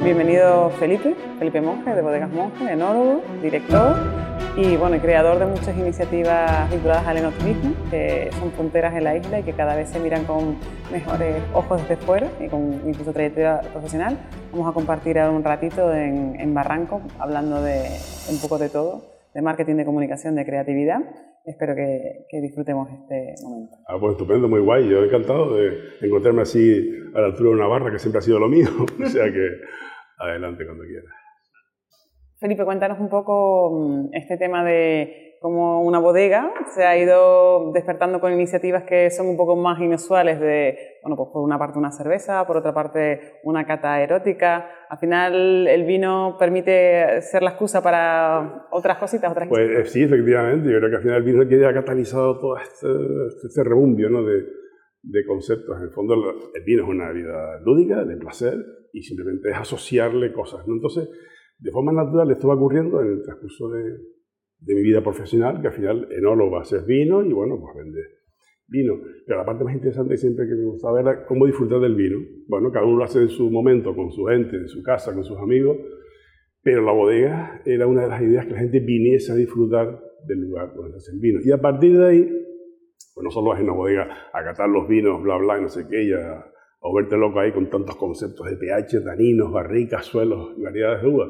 Bienvenido Felipe, Felipe Monge de Bodegas Monge, enólogo, director y bueno, creador de muchas iniciativas vinculadas al enoturismo que son punteras en la isla y que cada vez se miran con mejores ojos desde fuera y con incluso trayectoria profesional. Vamos a compartir un ratito en, Barranco hablando de un poco de todo, de marketing, de comunicación, de creatividad. Espero que, que, disfrutemos este momento. Ah, pues estupendo, muy guay. Yo encantado de encontrarme así a la altura de una barra, que siempre ha sido lo mío. o sea que Adelante cuando quieras. Felipe, cuéntanos un poco mm, este tema de cómo una bodega se ha ido despertando con iniciativas que son un poco más inusuales de, bueno, pues por una parte una cerveza, por otra parte una cata erótica. Al final el vino permite ser la excusa para otras cositas, otras Pues eh, sí, efectivamente. Yo creo que al final el vino que ha catalizado todo este, este rebumbio ¿no? de, de conceptos. En el fondo el vino es una vida lúdica, de placer, y simplemente es asociarle cosas. ¿no? Entonces, de forma natural esto va ocurriendo en el transcurso de, de mi vida profesional, que al final enólogo haces vino y bueno, pues vende vino. Pero la parte más interesante siempre que me gustaba era cómo disfrutar del vino. Bueno, cada uno lo hace en su momento, con su gente, en su casa, con sus amigos, pero la bodega era una de las ideas que la gente viniese a disfrutar del lugar donde se hace el vino. Y a partir de ahí, pues no solo es en una bodega a catar los vinos, bla, bla, no sé qué, ya o verte loco ahí con tantos conceptos de pH, taninos, barricas, suelos variedades de uva,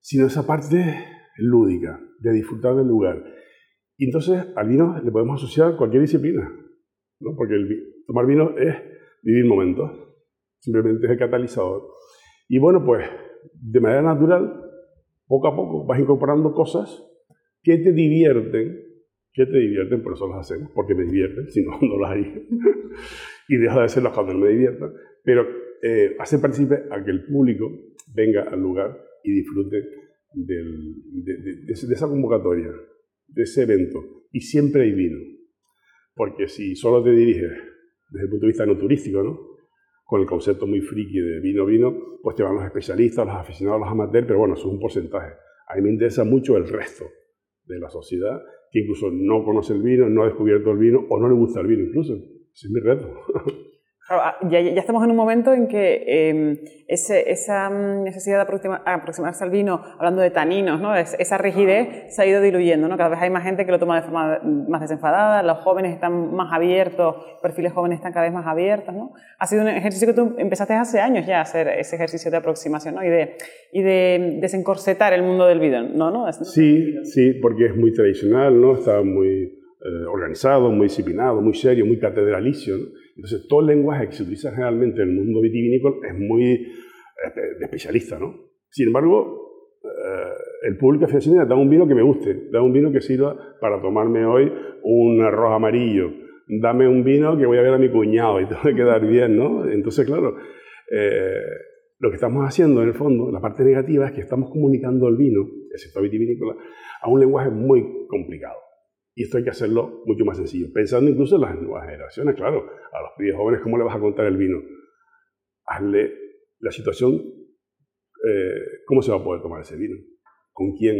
sino esa parte lúdica, de disfrutar del lugar. Y entonces al vino le podemos asociar cualquier disciplina, ¿no? porque el, tomar vino es vivir momentos, simplemente es el catalizador. Y bueno, pues de manera natural, poco a poco vas incorporando cosas que te divierten, que te divierten, por eso las hacemos, porque me divierten, si no, no las haría y deja de hacerlo cuando no me divierta, pero eh, hace partícipe a que el público venga al lugar y disfrute de, esa convocatoria, de ese evento. Y siempre hay vino, porque si solo te diriges desde el punto de vista no turístico, ¿no? con el concepto muy friki de vino, vino, pues te van los especialistas, los aficionados, los amateurs, pero bueno, eso es un porcentaje. A mí me interesa mucho el resto de la sociedad, que incluso no conoce el vino, no ha descubierto el vino o no le gusta el vino incluso. Ese es mi reto. Ah, ya, ya, estamos en un momento en que eh, ese, esa mm, necesidad de aproximarse al vino, hablando de taninos, ¿no? esa rigidez se ha ido diluyendo. ¿no? Cada vez hay más gente que lo toma de forma más desenfadada, los jóvenes están más abiertos, perfiles jóvenes están cada vez más abiertos. ¿no? Ha sido un ejercicio que tú empezaste hace años ya a hacer ese ejercicio de aproximación ¿no? y, de, y de desencorsetar el mundo del vino. ¿no? ¿No? Sí, sí, porque es muy tradicional, ¿no? está muy eh, organizado, muy disciplinado, muy serio, muy catedralicio. Entonces, todo el lenguaje que se utiliza generalmente en el mundo vitivinícola es muy eh, especialista. ¿no? Sin embargo, eh, el público aficionado da un vino que me guste, da un vino que sirva para tomarme hoy un arroz amarillo, dame un vino que voy a ver a mi cuñado y te va a quedar bien. ¿no? Entonces, claro, lo que estamos haciendo en el fondo, la parte negativa, es que estamos comunicando el vino, el sector vitivinícola, a un lenguaje muy complicado. Y esto hay que hacerlo mucho más sencillo. Pensando incluso en las nuevas generaciones, claro. A los pibes jóvenes, ¿cómo le vas a contar el vino? Hazle la situación, eh, ¿cómo se va a poder tomar ese vino? ¿Con quién?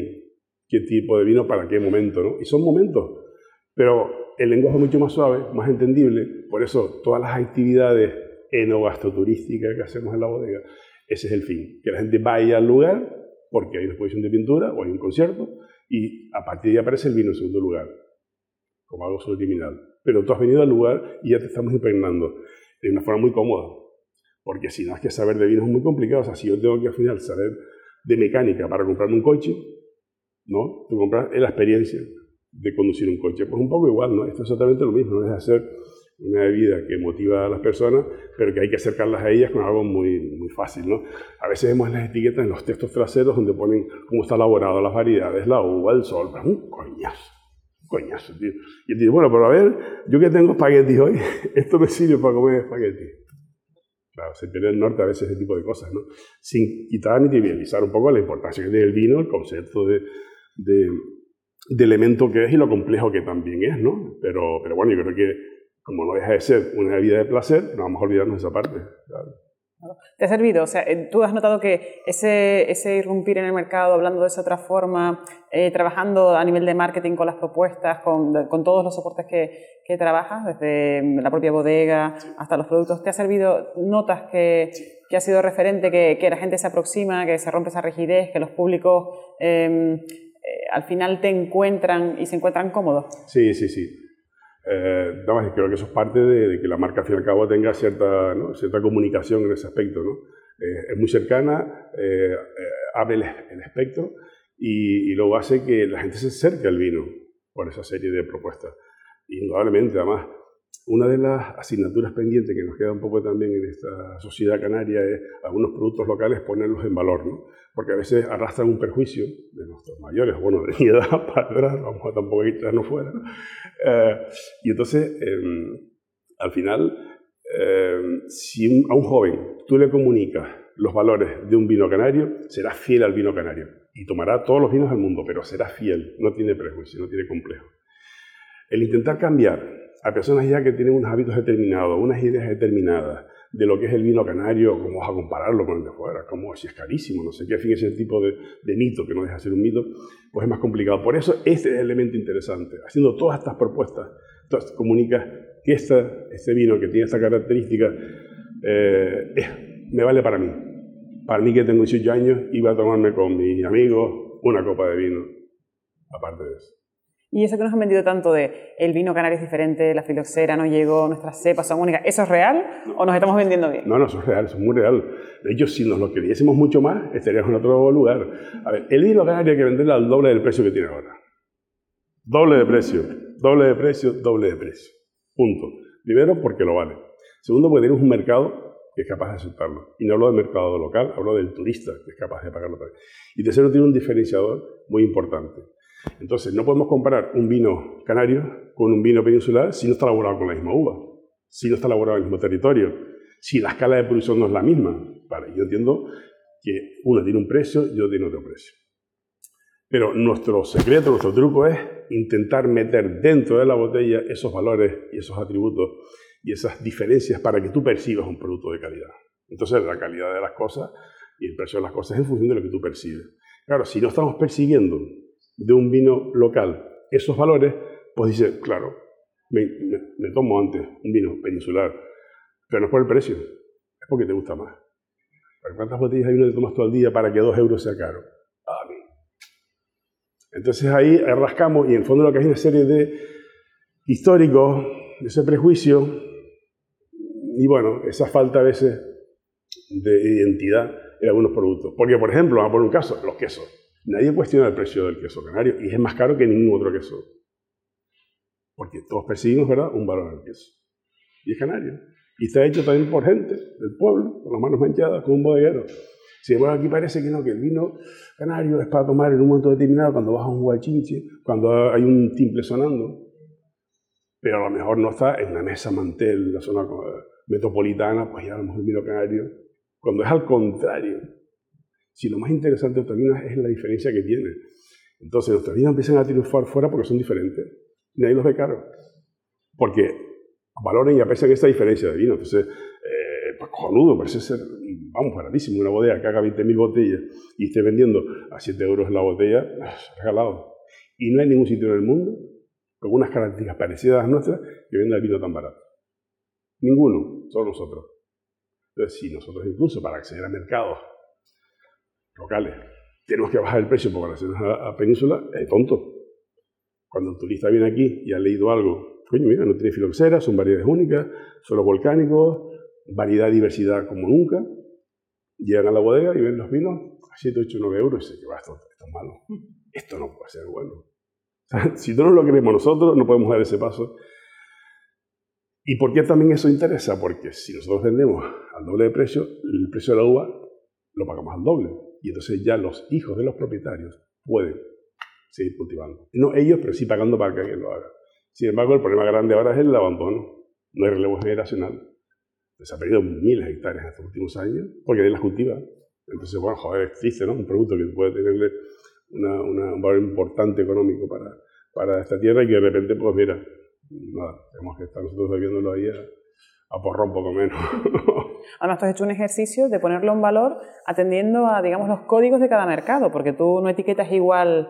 ¿Qué tipo de vino? ¿Para qué momento? ¿no? Y son momentos. Pero el lenguaje es mucho más suave, más entendible. Por eso todas las actividades enogastroturísticas que hacemos en la bodega, ese es el fin. Que la gente vaya al lugar porque hay una exposición de pintura o hay un concierto y a partir de ahí aparece el vino en segundo lugar como algo subliminal. Pero tú has venido al lugar y ya te estamos impregnando de una forma muy cómoda. Porque si no es que saber de vino es muy complicado. O sea, si yo tengo que al final saber de mecánica para comprarme un coche, ¿no? Tú compras la experiencia de conducir un coche. Pues un poco igual, ¿no? Esto es exactamente lo mismo, no es hacer una bebida que motiva a las personas, pero que hay que acercarlas a ellas con algo muy, muy fácil, ¿no? A veces vemos las etiquetas en los textos traseros donde ponen cómo está elaborado las variedades, la uva, el sol, pero un coñazo coñazo, tío. Y él dice, bueno, pero a ver, yo que tengo espaguetis hoy, esto me sirve para comer espaguetis. Claro, se pierde el norte a veces ese tipo de cosas, ¿no? Sin quitar ni trivializar un poco la importancia que tiene el vino, el concepto de, de, de, elemento que es y lo complejo que también es, ¿no? Pero, pero bueno, yo creo que como no deja de ser una vida de placer, no vamos a olvidarnos de esa parte. ¿Te ha servido? O sea, eh, ¿tú has notado que ese, ese irrumpir en el mercado, hablando de esa otra forma, eh, trabajando a nivel de marketing con las propuestas, con, con todos los soportes que, que, trabajas, desde la propia bodega hasta los productos, ¿te ha servido? ¿Notas que, que ha sido referente, que, que, la gente se aproxima, que se rompe esa rigidez, que los públicos em, eh, al final te encuentran y se encuentran cómodos? Sí, sí, sí. Eh, creo que eso es parte de, que la marca al fin y al cabo tenga cierta, cierta comunicación en ese aspecto. ¿no? Eh, es muy cercana, eh, eh, abre el, espectro y, y, luego hace que la gente se acerque al vino por esa serie de propuestas. Indudablemente, además, una de las asignaturas pendientes que nos queda un poco también en esta sociedad canaria es algunos productos locales ponerlos en valor, ¿no? porque a veces arrastran un perjuicio de nuestros mayores, bueno, de mi edad para atrás, vamos a tampoco quitarnos fuera. Eh, y entonces, em, al final, em, si a un joven tú le comunicas los valores de un vino canario, será fiel al vino canario y tomará todos los vinos del mundo, pero será fiel, no tiene prejuicio, no tiene complejo. El intentar cambiar a personas ya que tienen unos hábitos determinados, unas ideas determinadas de lo que es el vino canario, cómo vas a compararlo con el de fuera, cómo si es carísimo, no sé qué, en fin, ese tipo de, de, mito que no deja de ser un mito, pues es más complicado. Por eso este es el elemento interesante. Haciendo todas estas propuestas, entonces comunicas que este vino que tiene esta característica eh, me vale para mí. Para mí que tengo 18 años, iba a tomarme con mis amigos una copa de vino, aparte de eso. Y eso que nos han vendido tanto de el vino canario es diferente, la filoxera no llegó, nuestras cepas son únicas, ¿eso es real o nos estamos vendiendo bien? No, no, es real, es muy real. De hecho, si nos lo queriésemos mucho más, estaríamos en otro lugar. A ver, el vino canario hay que venderlo al doble del precio que tiene ahora. Doble de precio, doble de precio, doble de precio. Punto. Primero, porque lo vale. Segundo, porque tenemos un mercado que es capaz de aceptarlo. Y no hablo del mercado local, hablo del turista que es capaz de pagarlo. Y tercero, tiene un diferenciador muy importante entonces, no podemos comparar un vino canario con un vino peninsular si no está elaborado con la misma uva, si no está elaborado en el mismo territorio, si la escala de producción no es la misma. Vale, yo entiendo que uno tiene un precio y otro tiene otro precio. Pero nuestro secreto, nuestro truco es intentar meter dentro de la botella esos valores y esos atributos y esas diferencias para que tú percibas un producto de calidad. Entonces, la calidad de las cosas y el precio de las cosas es en función de lo que tú percibes. Claro, si no estamos persiguiendo de un vino local esos valores, pues dice, claro, me, tomo antes un vino peninsular, pero no es por el precio, es porque te gusta más. ¿Cuántas botellas de vino te tomas todo el día para que dos euros sea caro? A mí. Entonces ahí rascamos y en el fondo lo que hay es una serie de históricos, ese prejuicio y bueno, esa falta a veces de identidad en algunos productos. Porque, por ejemplo, vamos a poner un caso, los quesos. Nadie cuestiona el precio del queso canario y es más caro que ningún otro queso. Porque todos percibimos, ¿verdad?, un valor en el queso. Y es canario. Y está hecho también por gente del pueblo, con las manos manchadas, con un bodeguero. Si bueno, aquí parece que no, que el vino canario es para tomar en un momento determinado, cuando vas a un guachinche, cuando hay un timple sonando. Pero a lo mejor no está en la mesa mantel, la zona metropolitana, pues ya a lo mejor el vino canario. Cuando es al contrario, si lo más interesante de vinos es la diferencia que tiene. Entonces nuestros vinos empiezan a triunfar fuera porque son diferentes. Nadie los ve caro. Porque valoren y aprecian esa diferencia de vino. Entonces, eh, pues cojonudo, parece ser, vamos, baratísimo. Una bodega que haga 20.000 botellas y esté vendiendo a 7 euros la botella, regalado. Y no hay ningún sitio en el mundo con unas características parecidas a las nuestras que venda el vino tan barato. Ninguno, solo nosotros. Entonces, si nosotros incluso para acceder a mercados locales. Tenemos que bajar el precio por relaciones a, a Península, es tonto. Cuando el turista viene aquí y ha leído algo, coño, mira, no tiene filoxera, son variedades únicas, suelos volcánicos, variedad, diversidad como nunca. Llegan a la bodega y ven los vinos a 7, 8, 9 euros y dicen que va, esto, esto es malo. Esto no puede ser bueno. si no lo queremos nosotros, no podemos dar ese paso. ¿Y por qué también eso interesa? Porque si nosotros vendemos al doble de precio, el precio de la uva lo pagamos al doble. Y entonces ya los hijos de los propietarios pueden seguir cultivando. No ellos, pero sí pagando para que alguien lo haga. Sin embargo, el problema grande ahora es el abandono. No hay relevo generacional. Se ha perdido miles de hectáreas en estos últimos años porque nadie las cultiva. Entonces, bueno, joder, existe, ¿no? Un producto que puede tenerle una, un valor importante económico para, para esta tierra y que de repente, pues mira, nada, tenemos que estar nosotros bebiéndolo ahí a, a porro un poco menos. Además, tú has hecho un ejercicio de ponerlo en valor atendiendo a, digamos, los códigos de cada mercado, porque tú no etiquetas igual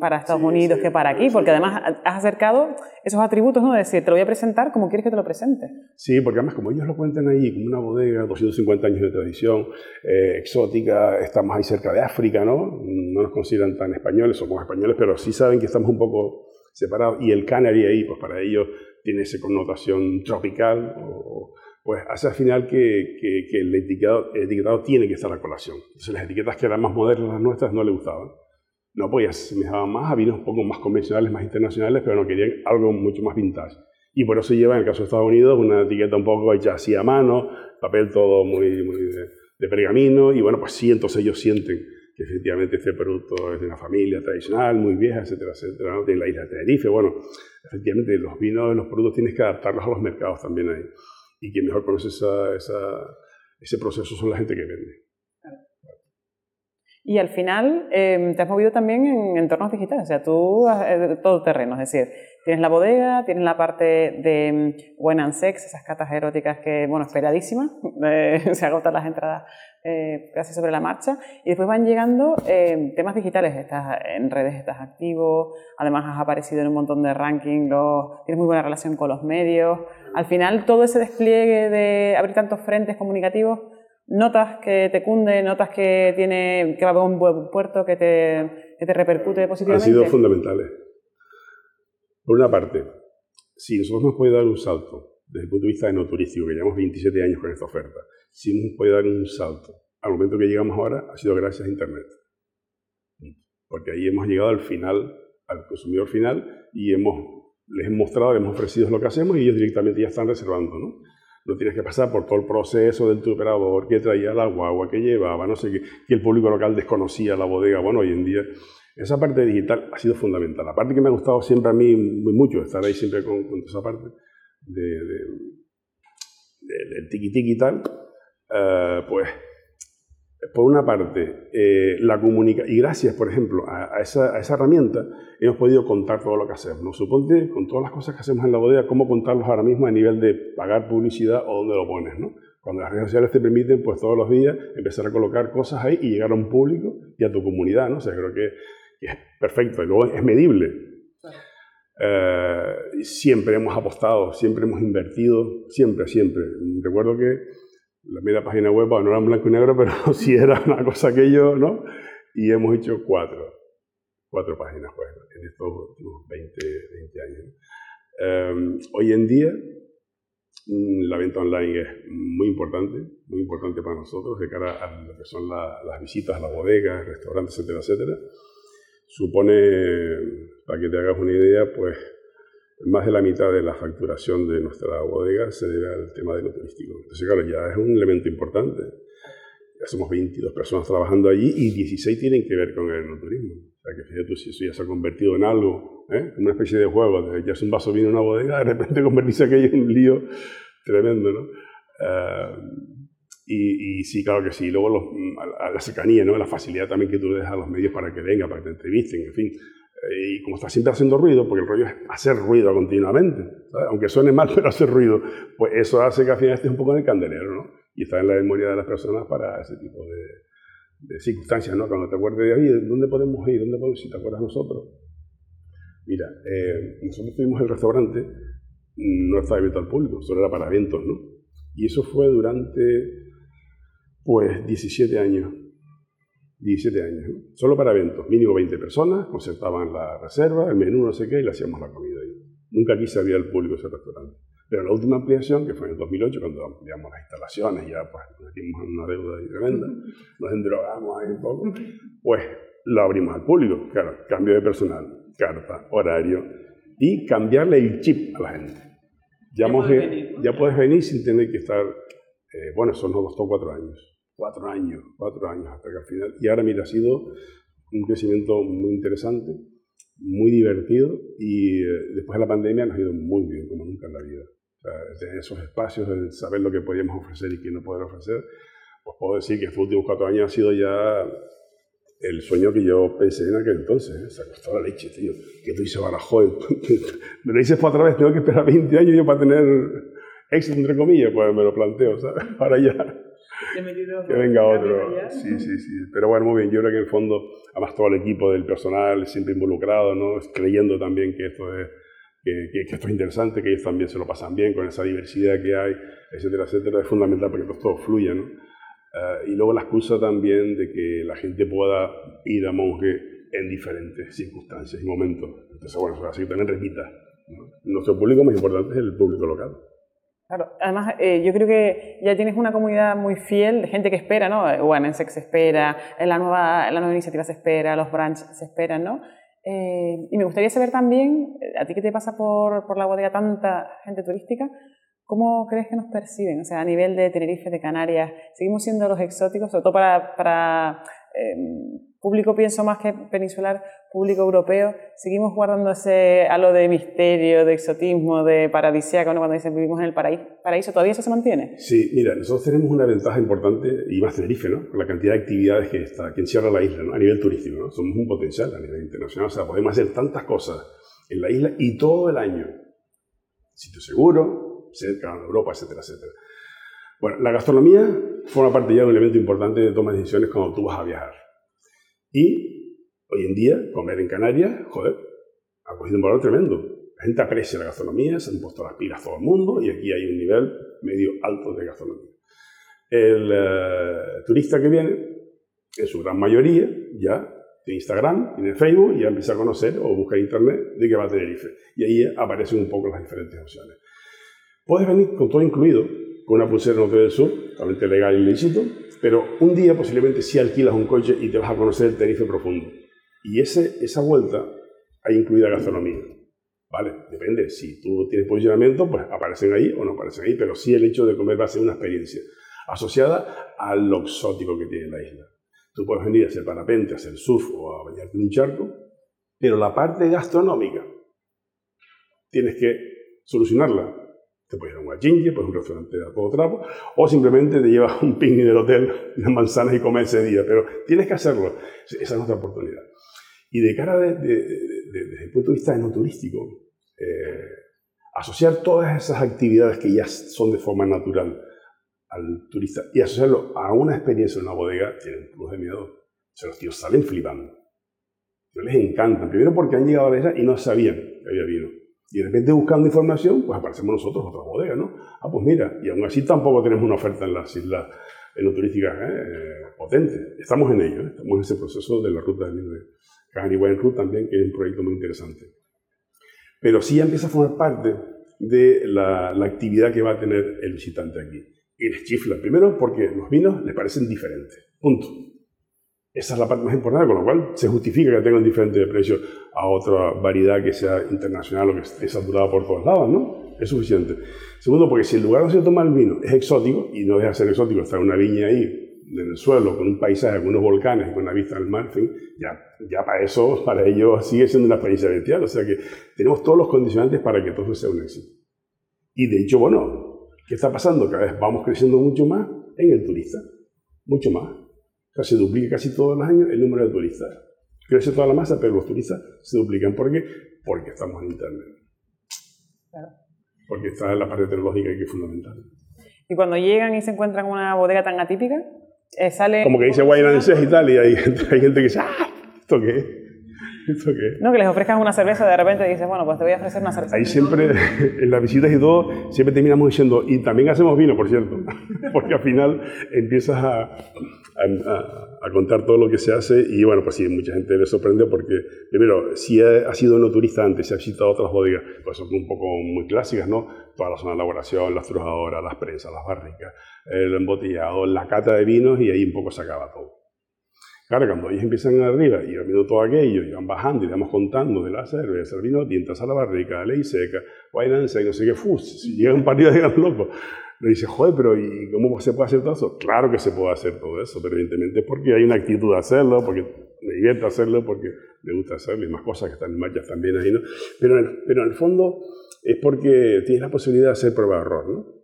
para Estados Unidos que para aquí, porque además has acercado esos atributos, ¿no? De decir, te lo voy a presentar como quieres que te lo presente. Sí, porque además como ellos lo cuentan ahí, como una bodega, 250 años de tradición, eh, exótica, estamos ahí cerca de África, ¿no? No nos consideran tan españoles, somos españoles, pero sí saben que estamos un poco separados. Y el Canary ahí, pues para ellos tiene esa connotación tropical, pues hace al final que, el, etiquetado, tiene que estar a colación. Entonces las etiquetas que eran más modernas las nuestras no le gustaban no podía se dejaban más a vinos un poco más convencionales, más internacionales, pero no querían algo mucho más vintage. Y por eso lleva, en el caso de Estados Unidos, una etiqueta un poco hecha así a mano, papel todo muy, de, pergamino, y bueno, pues sí, entonces ellos sienten que efectivamente este producto es de una familia tradicional, muy vieja, etcétera, etcétera, ¿no? la isla de Tenerife, bueno, efectivamente los vinos, los productos tienes que adaptarlos a los mercados también ahí. Y quien mejor conoce esa, ese proceso son la gente que vende. Y al final em, te has movido también en entornos digitales, o sea, tú eh, todo terreno, es decir, tienes la bodega, tienes la parte de em, Wine and Sex, esas catas eróticas que, bueno, esperadísimas, eh, se agotan las entradas eh, casi sobre la marcha, y después van llegando em, temas digitales, estás en redes, estás activo, además has aparecido en un montón de rankings, tienes muy buena relación con los medios, al final todo ese despliegue de abrir tantos frentes comunicativos notas que te cunde, notas que tiene que va a un buen puerto, que te, que te repercute positivamente? Han sido fundamentales. Por una parte, si nosotros nos puede dar un salto desde el punto de vista de no turístico, que llevamos 27 años con esta oferta, si nos puede dar un salto al momento que llegamos ahora, ha sido gracias a Internet. Porque ahí hemos llegado al final, al consumidor final, y hemos, les hemos mostrado, les hemos ofrecido lo que hacemos y ellos directamente ya están reservando. ¿no? no tienes que pasar por todo el proceso del tu operador, que traía el agua que llevaba, no sé qué, que el público local desconocía la bodega. Bueno, hoy en día esa parte digital ha sido fundamental. La parte que me ha gustado siempre a mí muy mucho, estar ahí siempre con, esa parte de, de, del tiki-tiki y tal, uh, pues por una parte, eh, la comunicación, y gracias, por ejemplo, a, esa, a, esa, herramienta, hemos podido contar todo lo que hacemos. ¿no? Suponte, con todas las cosas que hacemos en la bodega, cómo contarlos ahora mismo a nivel de pagar publicidad o dónde lo pones. ¿no? Cuando las redes sociales te permiten, pues todos los días, empezar a colocar cosas ahí y llegar a un público y a tu comunidad. ¿no? O sea, creo que, es perfecto y luego es medible. Eh, siempre hemos apostado, siempre hemos invertido, siempre, siempre. Recuerdo que la media página web, no era en blanco y negro, pero sí era una cosa que yo, ¿no? Y hemos hecho cuatro, cuatro páginas pues, en estos últimos 20, 20 años. Em, hoy en día, mm, la venta online es muy importante, muy importante para nosotros de cara a lo que son las visitas a la bodega, restaurantes, etcétera, etcétera. Supone, para que te hagas una idea, pues más de la mitad de la facturación de nuestra bodega se debe al tema de lo turístico. Entonces, claro, ya es un elemento importante. Ya somos 22 personas trabajando allí y 16 tienen que ver con el turismo. O sea, que fíjate tú, si eso ya se ha convertido en algo, ¿eh? una especie de juego, de es un vaso vino en una bodega, de repente convertirse aquello en un lío tremendo, ¿no? Eh, y, sí, claro que sí. Luego a la cercanía, ¿no? la facilidad también que tú le das a los medios para que vengan, para que te entrevisten, en fin. Y como está siempre haciendo ruido, porque el rollo es hacer ruido continuamente, aunque suene mal, pero hacer ruido, pues eso hace que al final estés un poco en el candelero, ¿no? Y está en la memoria de las personas para ese tipo de, circunstancias, ¿no? Cuando te acuerdes de, ahí, ¿dónde podemos ir? ¿Dónde podemos ir? ¿Te acuerdas nosotros? Mira, eh, nosotros tuvimos el restaurante, no estaba abierto al público, solo era para eventos, ¿no? Y eso fue durante, pues, 17 años. 17 años, solo para eventos, mínimo 20 personas, concertaban la reserva, el menú, no sé qué, y le hacíamos la comida ahí. Nunca quise abrir al público ese restaurante. Pero la última ampliación, que fue en el 2008, cuando ampliamos las instalaciones, ya pues nos metimos en una deuda tremenda, nos endrogamos ahí un poco, pues lo abrimos al público. Claro, cambio de personal, carta, horario, y cambiarle el chip a la gente. Ya, ya, puedes, venir, sin tener que estar, eh, bueno, eso nos costó cuatro años cuatro años, cuatro años hasta que al final. Y ahora, mira, ha sido un crecimiento muy interesante, muy divertido y eh, después de la pandemia nos ha ido muy bien, como nunca en la vida. O sea, tener esos espacios, de saber lo que podíamos ofrecer y qué no poder ofrecer, pues puedo decir que estos últimos cuatro años ha sido ya el sueño que yo pensé en aquel entonces. ¿eh? Se acostó la leche, tío. Que tú dices, Badajoz, me lo dices para otra vez, tengo que esperar 20 años yo para tener éxito entre comillas, pues me lo planteo, ¿sabes? Para ya que venga otro. Sí, sí, sí. Pero bueno, muy bien. Yo creo que en el fondo, además todo el equipo del personal siempre involucrado, ¿no? Creyendo también que esto es que, que, esto es interesante, que ellos también se lo pasan bien con esa diversidad que hay, etcétera, etcétera, es fundamental para que todo fluya, ¿no? Eh, y luego la excusa también de que la gente pueda ir a monje en diferentes circunstancias y momentos. Entonces, bueno, así que también repita. Nuestro público más importante es el público local. Claro, además eh, yo creo que ya tienes una comunidad muy fiel de gente que espera, ¿no? Bueno, en Sex se espera, en la nueva, la nueva iniciativa se espera, los branches se esperan, ¿no? Eh, y me gustaría saber también, a ti que te pasa por, por la bodega tanta gente turística, ¿Cómo crees que nos perciben? O sea, a nivel de Tenerife, de Canarias, ¿seguimos siendo los exóticos? Sobre todo para, para eh, público, pienso más que peninsular, público europeo, seguimos guardando ese halo de misterio, de exotismo, de paradisíaco, cuando dicen vivimos en el paraíso, ¿todavía eso se mantiene? Sí, mira, nosotros tenemos una ventaja importante, y más Tenerife, ¿no? Con la cantidad de actividades que, está, que encierra la isla, ¿no? A nivel turístico, ¿no? Somos un potencial a nivel internacional, o sea, podemos hacer tantas cosas en la isla y todo el año. Sitio seguro, cerca de Europa, etcétera, etcétera. Bueno, la gastronomía forma parte ya de un elemento importante de toma de decisiones cuando tú vas a viajar. Y hoy en día, comer en Canarias, joder, ha cogido un valor tremendo. La gente aprecia la gastronomía, se han puesto las pilas todo el mundo y aquí hay un nivel medio alto de gastronomía. El eh, turista que viene, en su gran mayoría, ya de Instagram, tiene Facebook y ya empieza a conocer o busca internet de qué va a Tenerife. Y ahí aparecen un poco las diferentes opciones. Puedes venir con todo incluido, con una pulsera en Hotel del Sur, totalmente legal y lícito, pero un día posiblemente sí alquilas un coche y te vas a conocer el Tenerife profundo. Y ese, esa vuelta hay incluida gastronomía. ¿Vale? Depende. Si tú tienes posicionamiento, pues aparecen ahí o no aparecen ahí, pero sí el hecho de comer va a ser una experiencia asociada a lo exótico que tiene la isla. Tú puedes venir a hacer parapente, a hacer surf o a bañarte en un charco, pero la parte gastronómica tienes que solucionarla te puedes ir a un guachinche, puedes ir a un restaurante a todo trapo, o simplemente te llevas un picnic del hotel, unas manzanas y comes ese día, pero tienes que hacerlo. Esa es nuestra oportunidad. Y de cara de, desde el punto de vista no turístico, eh, asociar todas esas actividades que ya son de forma natural al turista y asociarlo a una experiencia en una bodega tiene un plus de miedo. O sea, los tíos salen flipando. No les encanta. Primero porque han llegado a la isla y no sabían que había vino. Y de repente buscando información, pues aparecemos nosotros otra bodega, ¿no? Ah, pues mira, y aún así tampoco tenemos una oferta en las islas enoturísticas ¿eh? potente. Estamos en ello, ¿eh? estamos en ese proceso de la ruta de Cagani Route también, que es un proyecto muy interesante. Pero sí empieza a formar parte de la, la, actividad que va a tener el visitante aquí. Y les chifla, primero porque los vinos les parecen diferentes, punto. Esa es la parte más importante, con lo cual se justifica que tengan diferente precio a otra variedad que sea internacional o que esté saturada por todos lados, ¿no? Es suficiente. Segundo, porque si el lugar donde se toma el vino es exótico, y no deja de ser exótico, está una viña ahí, en el suelo, con un paisaje, con unos volcanes, con una vista al mar, en fin, ya, ya para eso, para ello sigue siendo una experiencia bestial. O sea que tenemos todos los condicionantes para que todo sea un éxito. Y de hecho, bueno, ¿qué está pasando? Cada vez vamos creciendo mucho más en el turista, mucho más se duplica casi todos los años el número de turistas. Crece toda la masa, pero los turistas se duplican. ¿Por qué? Porque estamos en Internet. Porque está la parte tecnológica que es fundamental. Y cuando llegan y se encuentran una bodega tan atípica, eh, sale... Como que dice Guaynances y tal, y hay, hay gente que dice, ¡ah! ¿Esto qué es? ¿Esto qué No, que les ofrezcan una cerveza de repente dices, bueno, pues te voy a ofrecer una cerveza. Ahí siempre, en las visitas y todo, siempre terminamos diciendo, y también hacemos vino, por cierto, porque al final empiezas a, a, contar todo lo que se hace y bueno, pues sí, mucha gente le sorprende porque, primero, si ha, sido no turista antes, si ha visitado otras bodegas, pues son un poco muy clásicas, ¿no? Toda la zona de elaboración, las trujadoras, las presas, las barricas, el embotellado, la cata de vinos y ahí un poco se acaba todo. Claro, cuando ellos empiezan arriba y van viendo todo aquello y van bajando y vamos contando de la cerveza, el vino, tientas a la barrica, ley seca, y no sé qué, fus, si llegan un partido de locos. Le dice, joder, pero ¿y cómo se puede hacer todo eso? Claro que se puede hacer todo eso, pero evidentemente porque hay una actitud de hacerlo, porque me divierte hacerlo, porque me gusta hacerlo y más cosas que están en marcha también ahí, ¿no? Pero en, pero en el fondo es porque tienes la posibilidad de hacer prueba de error, ¿no?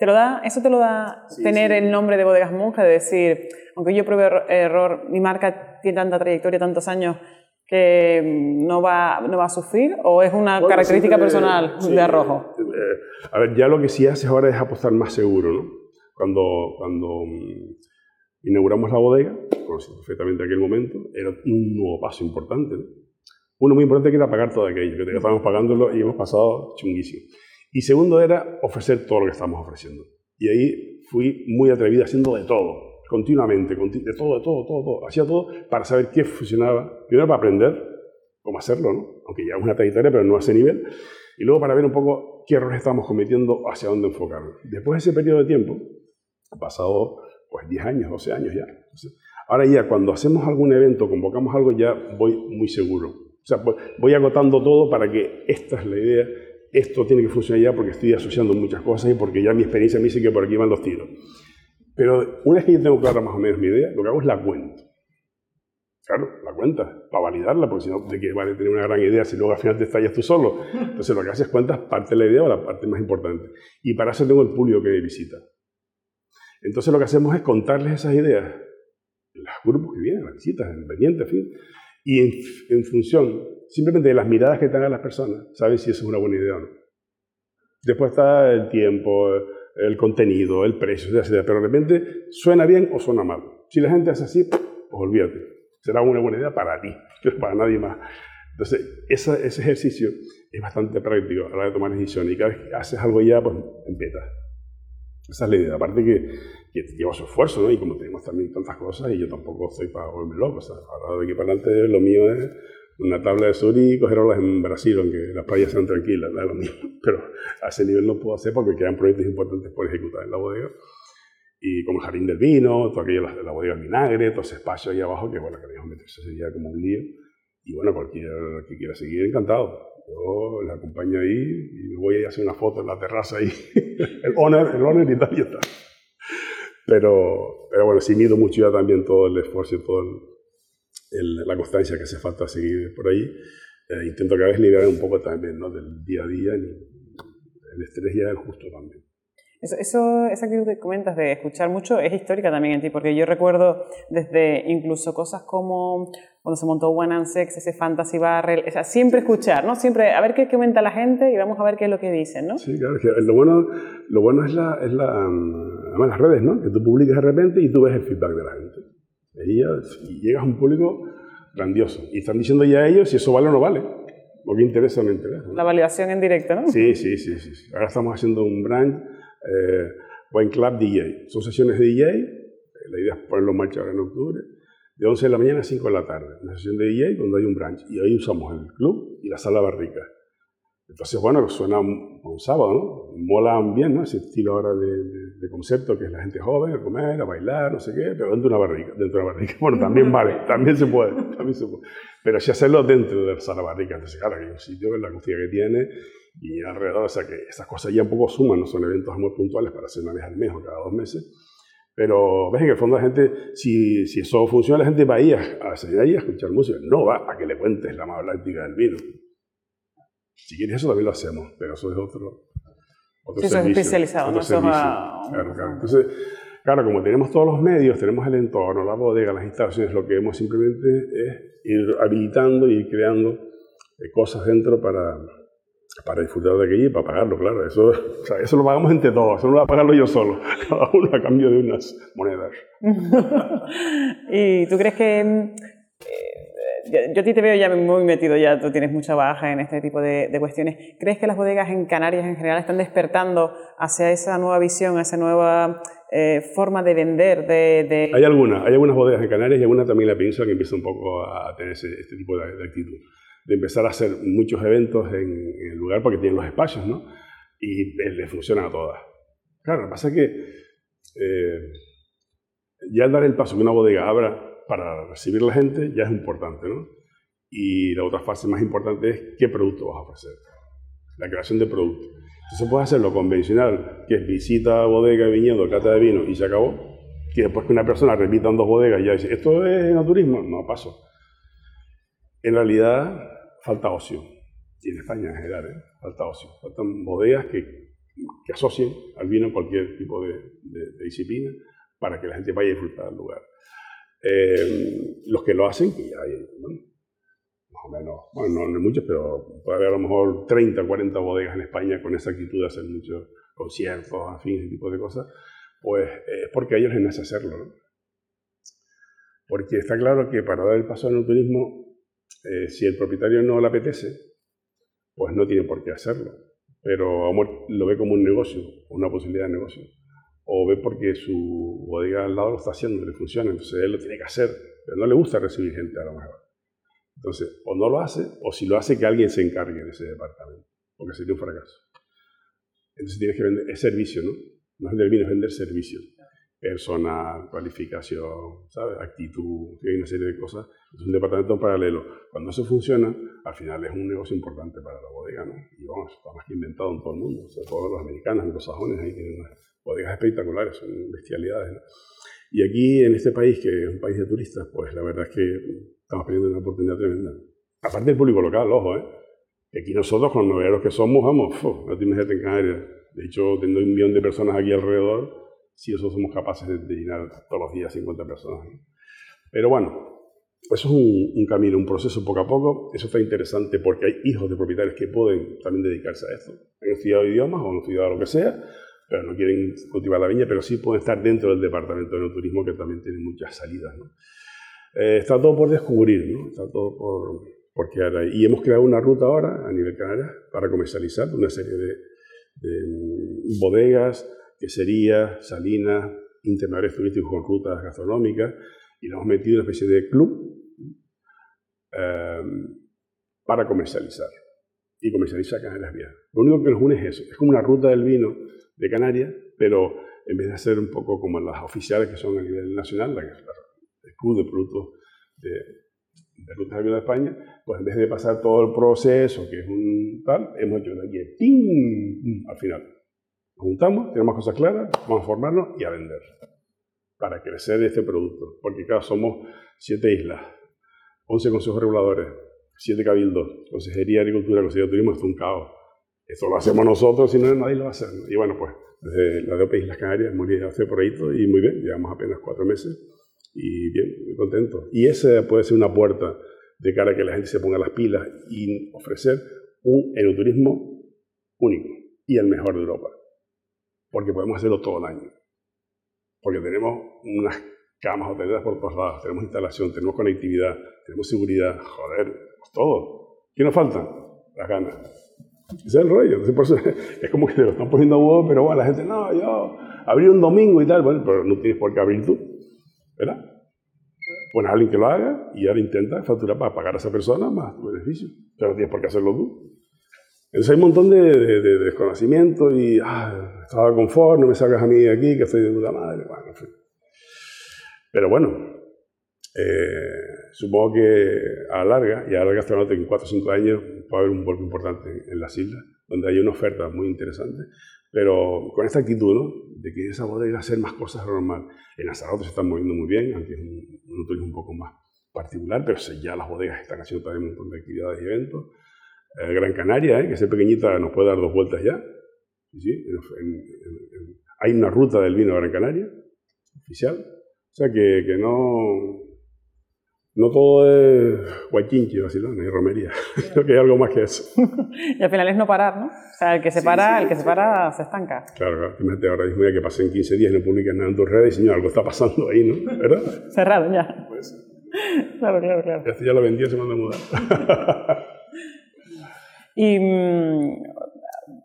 Te lo da, eso te lo da tener el nombre de Bodegas Monja, de decir, aunque yo pruebe error, mi marca tiene tanta trayectoria, tantos años, que no va, no va a sufrir o es una característica personal de Arrojo? Eh, a ver, ya lo que sí haces ahora es apostar más seguro, ¿no? Cuando, cuando mm, inauguramos la bodega, conocí perfectamente aquel momento, era un nuevo paso importante, Uno muy importante que era pagar todo aquello, que estábamos pagándolo y hemos pasado chunguísimo. Y segundo era ofrecer todo lo que estamos ofreciendo. Y ahí fui muy atrevido haciendo de todo continuamente, de todo, de todo, todo, todo. Hacía todo para saber qué funcionaba. Primero para aprender cómo hacerlo, ¿no? aunque ya es una trayectoria, pero no a ese nivel. Y luego para ver un poco qué errores estamos cometiendo, hacia dónde enfocarnos. Después de ese periodo de tiempo, ha pasado pues 10 años, 12 años ya. ahora ya cuando hacemos algún evento, convocamos algo, ya voy muy seguro. O sea, voy agotando todo para que esta es la idea, esto tiene que funcionar ya porque estoy asociando muchas cosas y porque ya mi experiencia me dice que por aquí van los tiros. Pero una vez que yo tengo clara más o menos mi idea, lo que hago es la cuenta. Claro, la cuenta, para validarla, porque si no, de que vale tener una gran idea si luego al final te estallas tú solo. Entonces lo que haces es cuentas parte de la idea o la parte más importante. Y para eso tengo el público que me visita. Entonces lo que hacemos es contarles esas ideas, los grupos que vienen, las visitas, el pendiente, en fin. Y en, en, función simplemente de las miradas que tengan las personas, saben si eso es una buena idea o no. Después está el tiempo, el contenido, el precio, etc. Pero de repente suena bien o suena mal. Si la gente hace así, pues olvídate. Será una buena idea para ti, pero para nadie más. Entonces, ese ejercicio es bastante práctico a la hora de tomar decisiones. Y cada vez que haces algo ya, pues empiezas. Esa es la idea. Aparte que, que lleva su esfuerzo, ¿no? Y como tenemos también tantas cosas, y yo tampoco estoy para volverme loco. O sea, ahora de aquí para adelante lo mío es una tabla de sur y coger olas en Brasil, aunque las playas sean tranquilas, es lo mismo. Pero a ese nivel no puedo hacer porque quedan proyectos importantes por ejecutar en la bodega. Y como el jardín del vino, todo aquello de la bodega del vinagre, todo ese espacio ahí abajo que, bueno, queríamos meterse sería como un lío. Y bueno, cualquiera que quiera seguir, encantado. Yo les acompaño ahí y me voy a hacer una foto en la terraza ahí. el honor, el honor y tal, y está. Pero, pero bueno, sí mido mucho ya también todo el esfuerzo y todo el, la constancia que hace falta seguir por ahí. Eh, intento cada vez liberar un poco también ¿no? del día a día, el estrés ya es justo también. Eso, eso, esa actitud que comentas de escuchar mucho es histórica también en ti, porque yo recuerdo desde incluso cosas como cuando se montó One and Sex, ese Fantasy Barrel, o sea, siempre escuchar, ¿no? Siempre a ver qué comenta la gente y vamos a ver qué es lo que dicen, ¿no? Sí, claro, lo bueno, lo bueno es, la, es la, además las redes, ¿no? Que tú publicas de repente y tú ves el feedback de la gente. Y llegas a un público grandioso. Y están diciendo ya ellos si eso vale o no vale. O qué interesa o no interesa. La validación en directo, ¿no? Sí, sí, sí. sí. Ahora estamos haciendo un brand, eh, Wine Club DJ. Son sesiones de DJ. La idea es ponerlo en marcha ahora en octubre. De 11 de la mañana a 5 de la tarde. Una sesión de DJ donde hay un brunch. Y ahí usamos el club y la sala barrica. Entonces, bueno, suena un, un sábado, ¿no? Mola bien, ¿no? Ese estilo ahora de, concepto que es la gente joven, a comer, a bailar, no sé qué, pero dentro de una barriga. Dentro de una barriga. Bueno, también vale, también se puede, también se puede. Pero si hacerlo dentro de la barriga, entonces, claro, hay un sitio, la acústica que tiene y alrededor, o sea que esas cosas ya un poco suman, no son eventos muy puntuales para hacer una vez al mes o cada dos meses. Pero ves en el fondo la gente, si, si eso funciona, la gente va a ir a, a, ahí a escuchar música, no va a que le cuentes la láctica del vino. Si quieres eso también lo hacemos, pero eso es otro, otro eso es especializado, ¿no? Claro, claro. Entonces, claro, como tenemos todos los medios, tenemos el entorno, la bodega, las instalaciones, lo que hemos simplemente es ir habilitando y ir creando eh, cosas dentro para, para disfrutar de aquello y para pagarlo, claro. Eso, o sea, eso lo pagamos entre todos, eso no lo va a pagarlo yo solo, cada uno a cambio de unas monedas. ¿Y tú crees que yo, a ti te veo ya muy metido, ya tú tienes mucha baja en este tipo de, cuestiones. ¿Crees que las bodegas en Canarias en general están despertando hacia esa nueva visión, hacia esa nueva eh, forma de vender? De, Hay algunas, hay algunas bodegas en Canarias y algunas también la península que empiezan un poco a tener este tipo de, actitud. De empezar a hacer muchos eventos en, el lugar porque tienen los espacios, ¿no? Y les funciona a todas. Claro, lo que pasa es que eh, ya al dar el paso que una bodega abra para recibir la gente ya es importante, ¿no? Y la otra fase más importante es qué producto vas a ofrecer, la creación de producto. Entonces puedes hacer lo convencional, que es visita, bodega, viñedo, cata de vino y se acabó, que después que una persona repita en dos bodegas y ya dice, ¿esto es naturismo? No, paso. En realidad falta ocio, y en España en general, ¿eh? falta ocio. Faltan bodegas que, que asocien al vino cualquier tipo de, disciplina para que la gente vaya a disfrutar del lugar. Eh, los que lo hacen, que hay, bueno, no hay muchas, pero puede haber a lo mejor 30, 40 bodegas en España con esa actitud de hacer muchos conciertos, en fin, ese tipo de cosas, pues es porque a ellos les nace hacerlo. ¿no? Porque está claro que para dar el paso al turismo, eh, si el propietario no le apetece, pues no tiene por qué hacerlo. Pero lo ve como un negocio, una posibilidad de negocio. O ve porque su bodega al lado lo está haciendo, le funciona, entonces él lo tiene que hacer. Pero no le gusta recibir gente a lo mejor. Entonces, o no lo hace, o si lo hace, que alguien se encargue de ese departamento, porque sería un fracaso. Entonces tienes que vender, es servicio, ¿no? No es vender vino, es vender servicio. Personal, cualificación, ¿sabes? Actitud, hay una serie de cosas. Es un departamento paralelo. Cuando eso funciona, al final es un negocio importante para la bodega, ¿no? Y vamos, está más que inventado en todo el mundo. O sea, todos los americanos, los sajones, ahí tienen unas bodegas espectaculares, son bestialidades, ¿no? Y aquí, en este país, que es un país de turistas, pues la verdad es que estamos perdiendo una oportunidad tremenda. Aparte del público local, ojo, ¿eh? Aquí nosotros, con los noveros que somos, vamos, no tienes gente en Canarias. De hecho, teniendo un millón de personas aquí alrededor, si eso somos capaces de, llenar todos los días 50 personas. Pero bueno, eso es un, un, camino, un proceso poco a poco. Eso está interesante porque hay hijos de propietarios que pueden también dedicarse a esto. Han estudiado idiomas o han estudiado lo que sea, pero no quieren cultivar la viña, pero sí pueden estar dentro del departamento de turismo que también tiene muchas salidas. ¿no? Eh, está todo por descubrir, ¿no? está todo por, por quedar ahí. Y hemos creado una ruta ahora a nivel Canarias para comercializar una serie de, de mm, bodegas, queserías, salinas, intermediarios turísticos con rutas gastronómicas y lo hemos metido en una especie de club eh, para comercializar. Y comercializar Canarias Vía. Lo único que nos une es eso, es como una ruta del vino de Canarias, pero en vez de hacer un poco como las oficiales que son a nivel nacional, la, el Club de Productos de, de Rutas de Vino de España, pues en vez de pasar todo el proceso, que es un tal, hemos hecho de aquí, ¡ping! al final. Juntamos, tenemos cosas claras, vamos a formarnos y a vender para crecer este producto. Porque claro, somos siete islas, once consejos reguladores, siete cabildos, Consejería de Agricultura, Consejería de Turismo, esto es un caos. Esto lo hacemos nosotros, si no nadie lo va a hacer. Y bueno, pues desde la DOP Islas Canarias hemos hacer por ahí y muy bien, llevamos apenas cuatro meses y bien, muy contento. Y ese puede ser una puerta de cara a que la gente se ponga las pilas y ofrecer un enoturismo único y el mejor de Europa. Porque podemos hacerlo todo el año. Porque tenemos unas camas hoteleras por todos lados, tenemos instalación, tenemos conectividad, tenemos seguridad, joder, todo. ¿Qué nos falta? Las ganas. Ese es el rollo. es como que te lo están poniendo a huevo, pero bueno, la gente, no, yo abrí un domingo y tal, bueno, pero no tienes por qué abrir tú, ¿verdad? Pon a alguien que lo haga y ahora intenta facturar para pagar a esa persona más tu beneficio, pero no tienes por qué hacerlo tú. Entonces hay un montón de, de, desconocimiento y, ah, estaba confort, no me sacas a mí de aquí, que estoy de puta madre, bueno, en fin. Pero bueno, eh, supongo que a la larga, y a la larga hasta en 4 o 5 años a haber un golpe importante en las islas, donde hay una oferta muy interesante, pero con esta actitud, ¿no? De que esa bodega hacer más cosas normal. En Lanzarote se están moviendo muy bien, aunque es un, un un poco más particular, pero ya las bodegas están haciendo también un montón de actividades y eventos. Eh, Gran Canaria, ¿eh? que es pequeñita, nos puede dar dos vueltas ya. ¿Sí? En, en, en, hay una ruta del vino a Gran Canaria, oficial. O sea que, que no, no todo es guayquinqui, no hay romería. Creo que hay algo más que eso. y al final es no parar, ¿no? O sea, el que se para, sí, el que se para se estanca. Claro, claro. Imagínate ahora mismo ya que pasen 15 días y no publicas nada en tus redes y señor, algo está pasando ahí, ¿no? ¿Verdad? Cerrado ya. Pues, claro, claro, claro. Este ya lo vendía, se manda a mudar. Y mmm,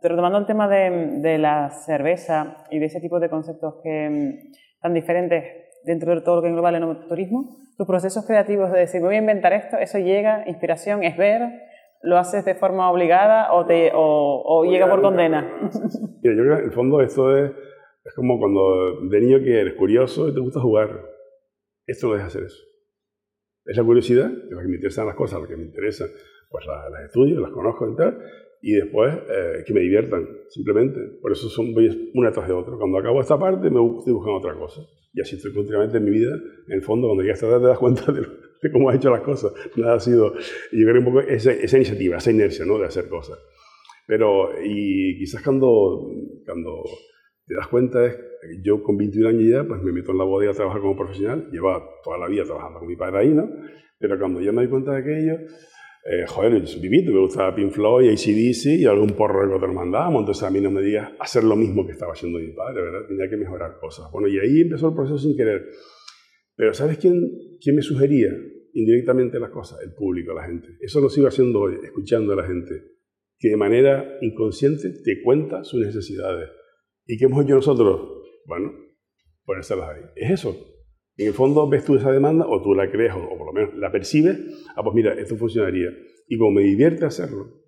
retomando el tema de, de, la cerveza y de ese tipo de conceptos que mm, tan diferentes dentro de todo lo que engloba el enoturismo, tus procesos creativos de decir, voy a inventar esto, eso llega, inspiración es ver, lo haces de forma obligada o, te, o, o llega por condena. Yo creo que en el fondo esto es, es como cuando de niño que eres curioso y te gusta jugar. Esto no deja hacer eso. Es la curiosidad, de lo que me interesan las cosas, lo que me interesan, pues las, las estudio, las conozco y tal, y después eh, que me diviertan, simplemente. Por eso son voy una tras de otra. Cuando acabo esta parte, me estoy buscando otra cosa. Y así estoy continuamente en mi vida. En el fondo, cuando llegas a esta te das cuenta de, de, cómo has hecho las cosas. Nada ha sido. Yo creo un poco esa, esa iniciativa, esa inercia ¿no? de hacer cosas. Pero, y quizás cuando, cuando te das cuenta es yo con 21 años ya, pues me meto en la bodega a trabajar como profesional. Llevaba toda la vida trabajando con mi padre ahí, ¿no? Pero cuando ya me doy cuenta de aquello eh, joder, vivito, me gustaba Pink Floyd, ACDC y algún porro que otro mandábamos, entonces a mí no me digas hacer lo mismo que estaba haciendo mi padre, ¿verdad? Tenía que mejorar cosas. Bueno, y ahí empezó el proceso sin querer. Pero ¿sabes quién, quién me sugería indirectamente las cosas? El público, la gente. Eso lo sigo haciendo hoy, escuchando a la gente, que de manera inconsciente te cuenta sus necesidades. ¿Y qué hemos hecho nosotros? Bueno, ponérselas ahí. Es eso. En el fondo ves tú esa demanda o tú la crees o, por lo menos la percibes. Ah, pues mira, esto funcionaría. Y como me divierte hacerlo,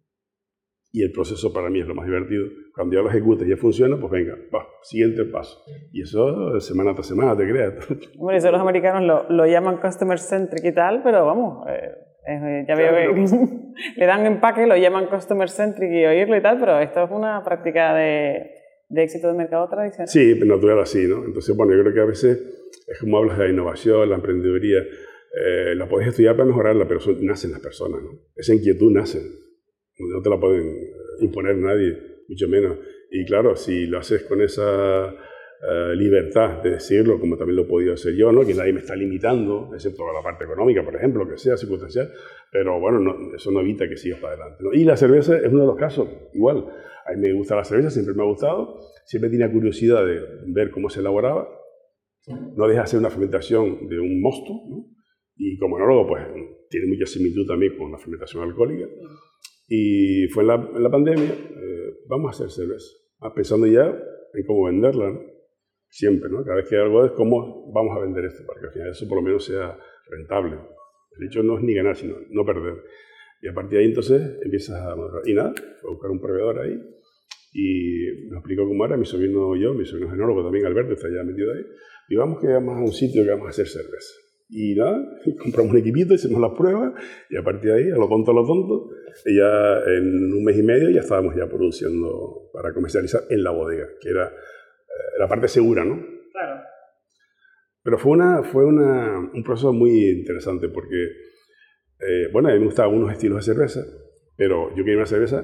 y el proceso para mí es lo más divertido, cuando ya lo ejecutas y ya funciona, pues venga, va, siguiente paso. Y eso semana tras semana, te creas. Bueno, eso los americanos lo, lo llaman customer centric y tal, pero vamos, eh, eh, ya veo que le dan empaque, lo llaman customer centric y oírlo y tal, pero esto es una práctica de, de éxito del mercado tradicional. Sí, natural así, ¿no? Entonces, bueno, yo creo que a veces es como hablas de la innovación, la emprendeduría, eh, la puedes estudiar para mejorarla, pero son, nacen las personas, ¿no? Esa inquietud nace, no te la pueden eh, imponer nadie, mucho menos. Y claro, si lo haces con esa eh, libertad de decirlo, como también lo he podido hacer yo, ¿no? que nadie me está limitando, excepto la parte económica, por ejemplo, que sea circunstancial, pero bueno, eso no evita que sigas para adelante. ¿no? Y la cerveza es uno de los casos, igual. A mí me gusta la cerveza, siempre me ha gustado, siempre tenía curiosidad de ver cómo se elaboraba. No deja de ser una fermentación de un mosto, ¿no? y como enólogo, pues tiene mucha similitud también con la fermentación alcohólica. Y fue en la, pandemia, eh, vamos a hacer cerveza, ah, pensando ya en cómo venderla, ¿no? siempre, ¿no? Cada vez que hay algo es cómo vamos a vender esto, para que al final eso por lo menos sea rentable. El hecho no es ni ganar, sino no perder. Y a partir de ahí entonces empiezas a Y nada, a buscar un proveedor ahí y me explicó cómo era, mi sobrino y yo, mi sobrino genólogo también, Alberto, está ya metido ahí. Y vamos que vamos a un sitio que vamos a hacer cerveza. Y nada, compramos un equipito, hicimos las pruebas y a partir de ahí, a lo tonto, a lo tonto, ya en un mes y medio ya estábamos ya produciendo para comercializar en la bodega, que era eh, la parte segura, ¿no? Claro. Pero fue, una, fue una, un proceso muy interesante porque, eh, bueno, a mí me gustaban unos estilos de cerveza, pero yo quería una cerveza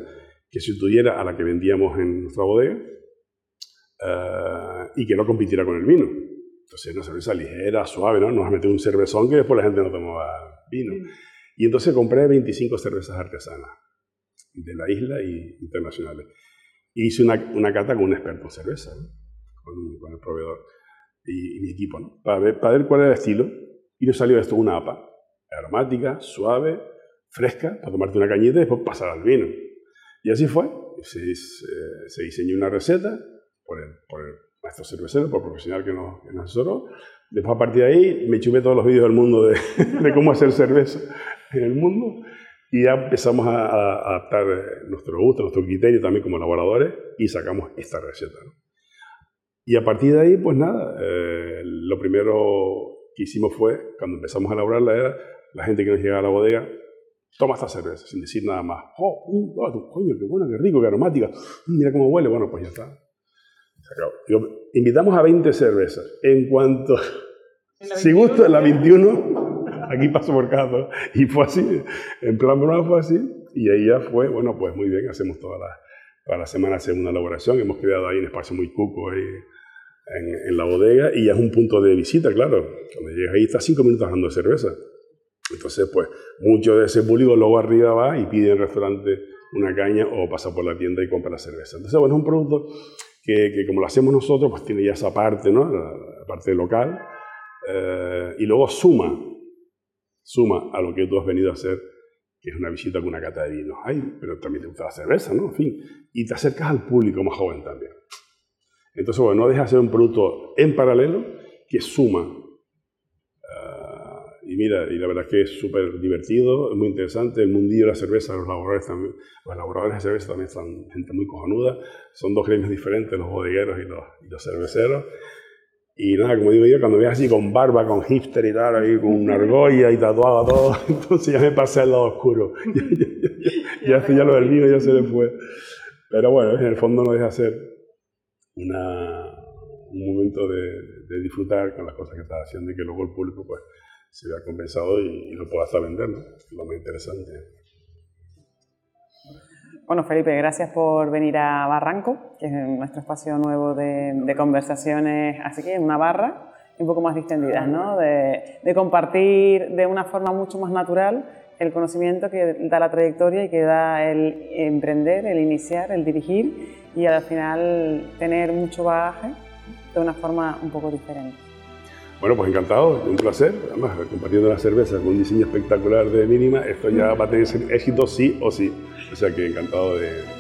que sustituyera a la que vendíamos en nuestra bodega uh, y que no compitiera con el vino. Entonces, una cerveza ligera, suave, ¿no? Nos metido un cervezón que después la gente no tomaba vino. Y entonces compré 25 cervezas artesanas de la isla y internacionales. Y hice una, una cata con un experto en cerveza, ¿no? con, con, el proveedor y, y mi equipo, ¿no? para, ver, para ver cuál era el estilo. Y nos salió esto una APA, aromática, suave, fresca, para tomarte una cañita y después pasar al vino. Y así fue. Se, se diseñó una receta por el, por el, maestro cervecero, por el profesional que nos, que nos, asesoró. Después, a partir de ahí, me chupé todos los vídeos del mundo de, de cómo hacer cerveza en el mundo. Y ya empezamos a, a adaptar nuestro gusto, nuestro criterio también como elaboradores y sacamos esta receta. ¿no? Y a partir de ahí, pues nada, eh, lo primero que hicimos fue, cuando empezamos a elaborarla, era la gente que nos llegaba a la bodega, toma esta cerveza, sin decir nada más. Oh, uh, oh, coño, qué buena, qué rico, qué aromática. Mm, mira cómo huele. Bueno, pues ya está. Digo, invitamos a 20 cervezas. En cuanto, si gusta la 21, aquí paso por cada. Y fue así, en plan broma fue así. Y ahí ya fue, bueno, pues muy bien, hacemos toda la, para la semana segunda elaboración. Hemos creado ahí un espacio muy cuco ahí en, en, la bodega y ya es un punto de visita, claro. Cuando llegas ahí, estás cinco minutos de cerveza. Entonces, pues, mucho de ese público luego arriba va y pide en el restaurante una caña o pasa por la tienda y compra la cerveza. Entonces, bueno, es un producto que, que como lo hacemos nosotros, pues tiene ya esa parte, ¿no? La, parte local. Eh, y luego suma, suma a lo que tú has venido a hacer, que es una visita con una cata de vino. Ay, pero también te gusta la cerveza, ¿no? En fin, y te acercas al público más joven también. Entonces, bueno, no deja de ser un producto en paralelo que suma y mira, y la verdad es que es súper divertido, es muy interesante. El mundillo de la cerveza, los laboradores también, los laboradores de cerveza también son gente muy cojonuda. Son dos gremios diferentes, los bodegueros y los, y los cerveceros. Y nada, como digo yo, cuando veas así con barba, con hipster y tal, ahí con una argolla y tatuado todo, entonces ya me pasé al lado oscuro. ya, ya, ya, lo del vino ya se le fue. Pero bueno, en el fondo no deja de ser una, un momento de, de, disfrutar con las cosas que estás haciendo y que luego el público pues se vea compensado y, y lo pueda hasta vender, ¿no? Es lo más interesante. Bueno, Felipe, gracias por venir a Barranco, que es nuestro espacio nuevo de, conversaciones, así que una barra un poco más distendidas, ¿no? De, de, compartir de una forma mucho más natural el conocimiento que da la trayectoria y que da el emprender, el iniciar, el dirigir y al final tener mucho bagaje de una forma un poco diferente. Bueno, pues encantado, un placer. Además, compartiendo la cerveza con un diseño espectacular de mínima, esto ya va a tener éxito sí o sí. O sea que encantado de.